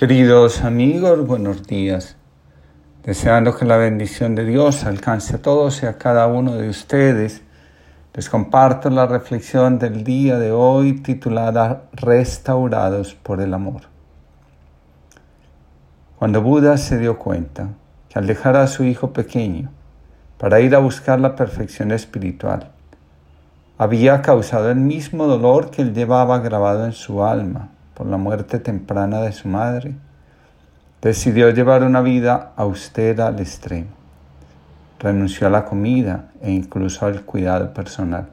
Queridos amigos, buenos días. Deseando que la bendición de Dios alcance a todos y a cada uno de ustedes, les comparto la reflexión del día de hoy titulada Restaurados por el Amor. Cuando Buda se dio cuenta que al dejar a su hijo pequeño para ir a buscar la perfección espiritual, había causado el mismo dolor que él llevaba grabado en su alma por la muerte temprana de su madre, decidió llevar una vida austera al extremo. Renunció a la comida e incluso al cuidado personal.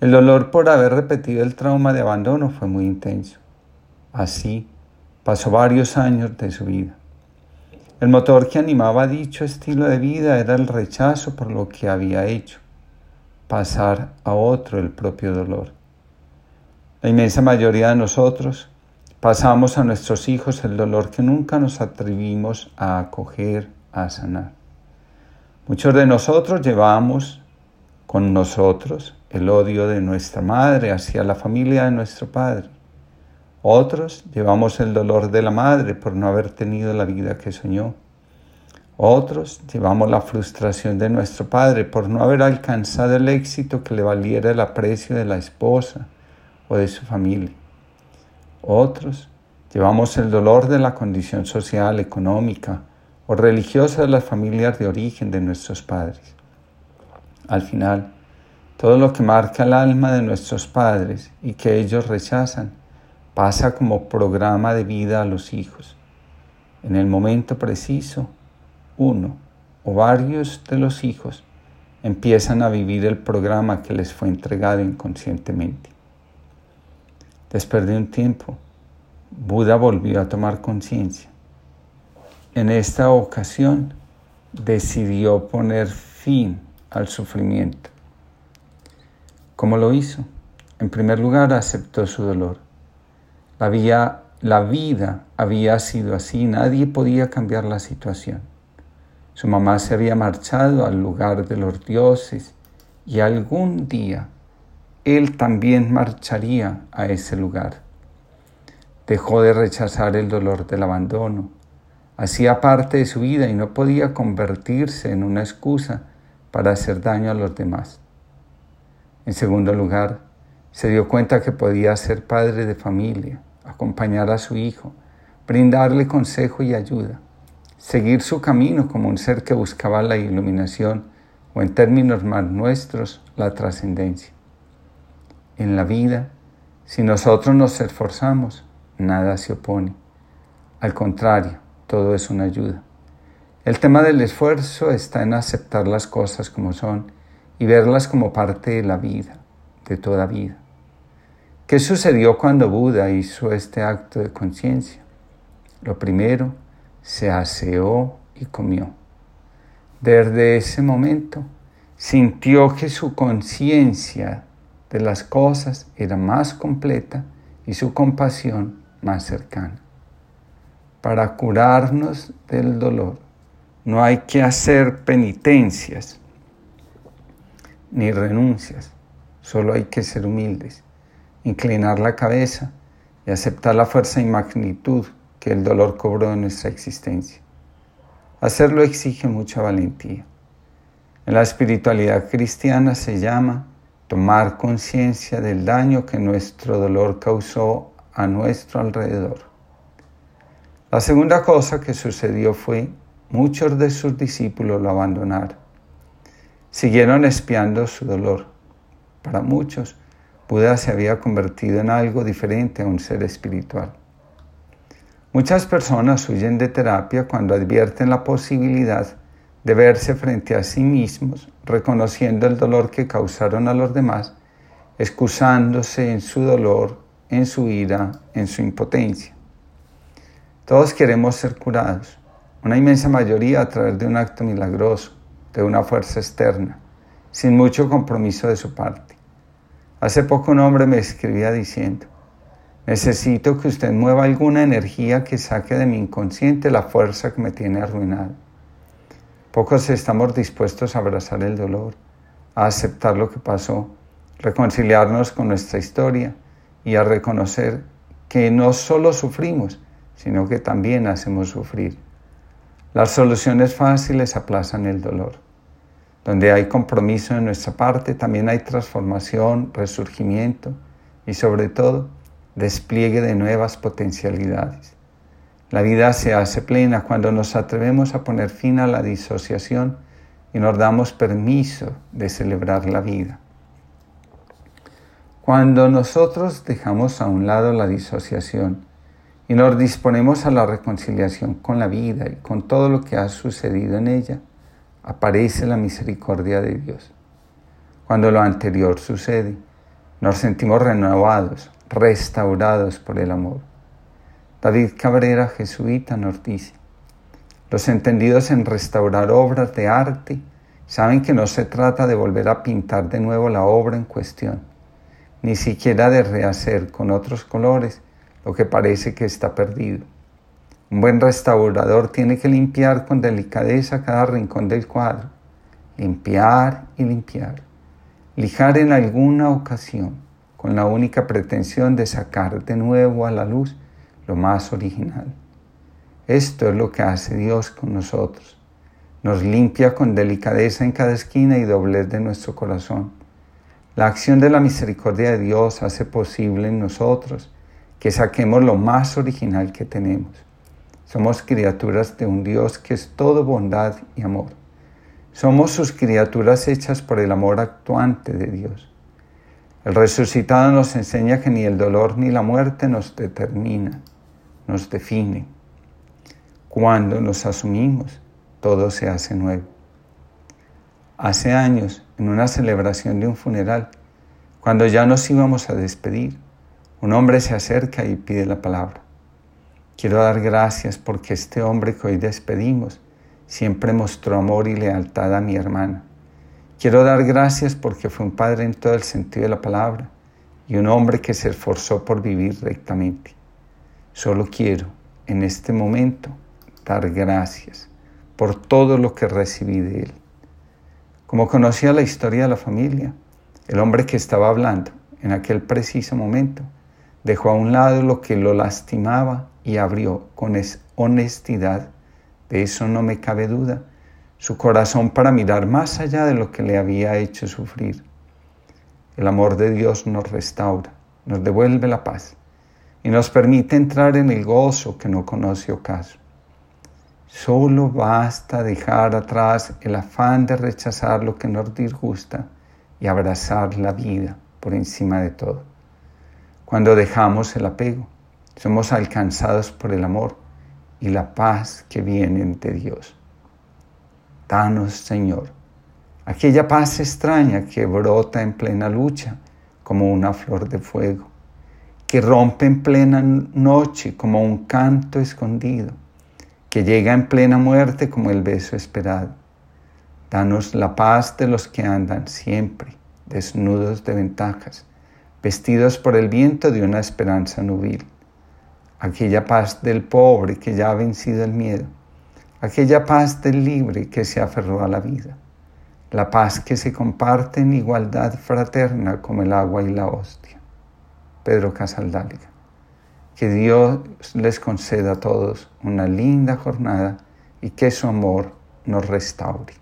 El dolor por haber repetido el trauma de abandono fue muy intenso. Así pasó varios años de su vida. El motor que animaba dicho estilo de vida era el rechazo por lo que había hecho, pasar a otro el propio dolor. La inmensa mayoría de nosotros pasamos a nuestros hijos el dolor que nunca nos atrevimos a acoger, a sanar. Muchos de nosotros llevamos con nosotros el odio de nuestra madre hacia la familia de nuestro padre. Otros llevamos el dolor de la madre por no haber tenido la vida que soñó. Otros llevamos la frustración de nuestro padre por no haber alcanzado el éxito que le valiera el aprecio de la esposa o de su familia. Otros llevamos el dolor de la condición social, económica o religiosa de las familias de origen de nuestros padres. Al final, todo lo que marca el alma de nuestros padres y que ellos rechazan pasa como programa de vida a los hijos. En el momento preciso, uno o varios de los hijos empiezan a vivir el programa que les fue entregado inconscientemente. Después de un tiempo, Buda volvió a tomar conciencia. En esta ocasión decidió poner fin al sufrimiento. ¿Cómo lo hizo? En primer lugar, aceptó su dolor. La, la vida había sido así, nadie podía cambiar la situación. Su mamá se había marchado al lugar de los dioses y algún día él también marcharía a ese lugar. Dejó de rechazar el dolor del abandono. Hacía parte de su vida y no podía convertirse en una excusa para hacer daño a los demás. En segundo lugar, se dio cuenta que podía ser padre de familia, acompañar a su hijo, brindarle consejo y ayuda, seguir su camino como un ser que buscaba la iluminación o en términos más nuestros, la trascendencia en la vida, si nosotros nos esforzamos, nada se opone. Al contrario, todo es una ayuda. El tema del esfuerzo está en aceptar las cosas como son y verlas como parte de la vida, de toda vida. ¿Qué sucedió cuando Buda hizo este acto de conciencia? Lo primero, se aseó y comió. Desde ese momento sintió que su conciencia de las cosas era más completa y su compasión más cercana. Para curarnos del dolor no hay que hacer penitencias ni renuncias, solo hay que ser humildes, inclinar la cabeza y aceptar la fuerza y magnitud que el dolor cobró en nuestra existencia. Hacerlo exige mucha valentía. En la espiritualidad cristiana se llama tomar conciencia del daño que nuestro dolor causó a nuestro alrededor. La segunda cosa que sucedió fue muchos de sus discípulos lo abandonaron. Siguieron espiando su dolor. Para muchos, Buda se había convertido en algo diferente a un ser espiritual. Muchas personas huyen de terapia cuando advierten la posibilidad de verse frente a sí mismos, reconociendo el dolor que causaron a los demás, excusándose en su dolor, en su ira, en su impotencia. Todos queremos ser curados, una inmensa mayoría a través de un acto milagroso, de una fuerza externa, sin mucho compromiso de su parte. Hace poco un hombre me escribía diciendo, necesito que usted mueva alguna energía que saque de mi inconsciente la fuerza que me tiene arruinado. Pocos estamos dispuestos a abrazar el dolor, a aceptar lo que pasó, reconciliarnos con nuestra historia y a reconocer que no solo sufrimos, sino que también hacemos sufrir. Las soluciones fáciles aplazan el dolor. Donde hay compromiso de nuestra parte, también hay transformación, resurgimiento y sobre todo despliegue de nuevas potencialidades. La vida se hace plena cuando nos atrevemos a poner fin a la disociación y nos damos permiso de celebrar la vida. Cuando nosotros dejamos a un lado la disociación y nos disponemos a la reconciliación con la vida y con todo lo que ha sucedido en ella, aparece la misericordia de Dios. Cuando lo anterior sucede, nos sentimos renovados, restaurados por el amor. David Cabrera, jesuita, nos dice, los entendidos en restaurar obras de arte saben que no se trata de volver a pintar de nuevo la obra en cuestión ni siquiera de rehacer con otros colores lo que parece que está perdido. Un buen restaurador tiene que limpiar con delicadeza cada rincón del cuadro, limpiar y limpiar, lijar en alguna ocasión, con la única pretensión de sacar de nuevo a la luz lo más original. Esto es lo que hace Dios con nosotros. Nos limpia con delicadeza en cada esquina y doblez de nuestro corazón la acción de la misericordia de Dios hace posible en nosotros que saquemos lo más original que tenemos. Somos criaturas de un Dios que es todo bondad y amor. Somos sus criaturas hechas por el amor actuante de Dios. El resucitado nos enseña que ni el dolor ni la muerte nos determina, nos define. Cuando nos asumimos, todo se hace nuevo. Hace años, en una celebración de un funeral, cuando ya nos íbamos a despedir, un hombre se acerca y pide la palabra. Quiero dar gracias porque este hombre que hoy despedimos siempre mostró amor y lealtad a mi hermana. Quiero dar gracias porque fue un padre en todo el sentido de la palabra y un hombre que se esforzó por vivir rectamente. Solo quiero en este momento dar gracias por todo lo que recibí de él. Como conocía la historia de la familia, el hombre que estaba hablando en aquel preciso momento dejó a un lado lo que lo lastimaba y abrió con honestidad, de eso no me cabe duda, su corazón para mirar más allá de lo que le había hecho sufrir. El amor de Dios nos restaura, nos devuelve la paz y nos permite entrar en el gozo que no conoce ocaso. Solo basta dejar atrás el afán de rechazar lo que nos disgusta y abrazar la vida por encima de todo. Cuando dejamos el apego, somos alcanzados por el amor y la paz que vienen de Dios. Danos, Señor, aquella paz extraña que brota en plena lucha como una flor de fuego, que rompe en plena noche como un canto escondido que llega en plena muerte como el beso esperado. Danos la paz de los que andan siempre desnudos de ventajas, vestidos por el viento de una esperanza nubil. Aquella paz del pobre que ya ha vencido el miedo, aquella paz del libre que se aferró a la vida, la paz que se comparte en igualdad fraterna como el agua y la hostia. Pedro Casaldáliga. Que Dios les conceda a todos una linda jornada y que su amor nos restaure.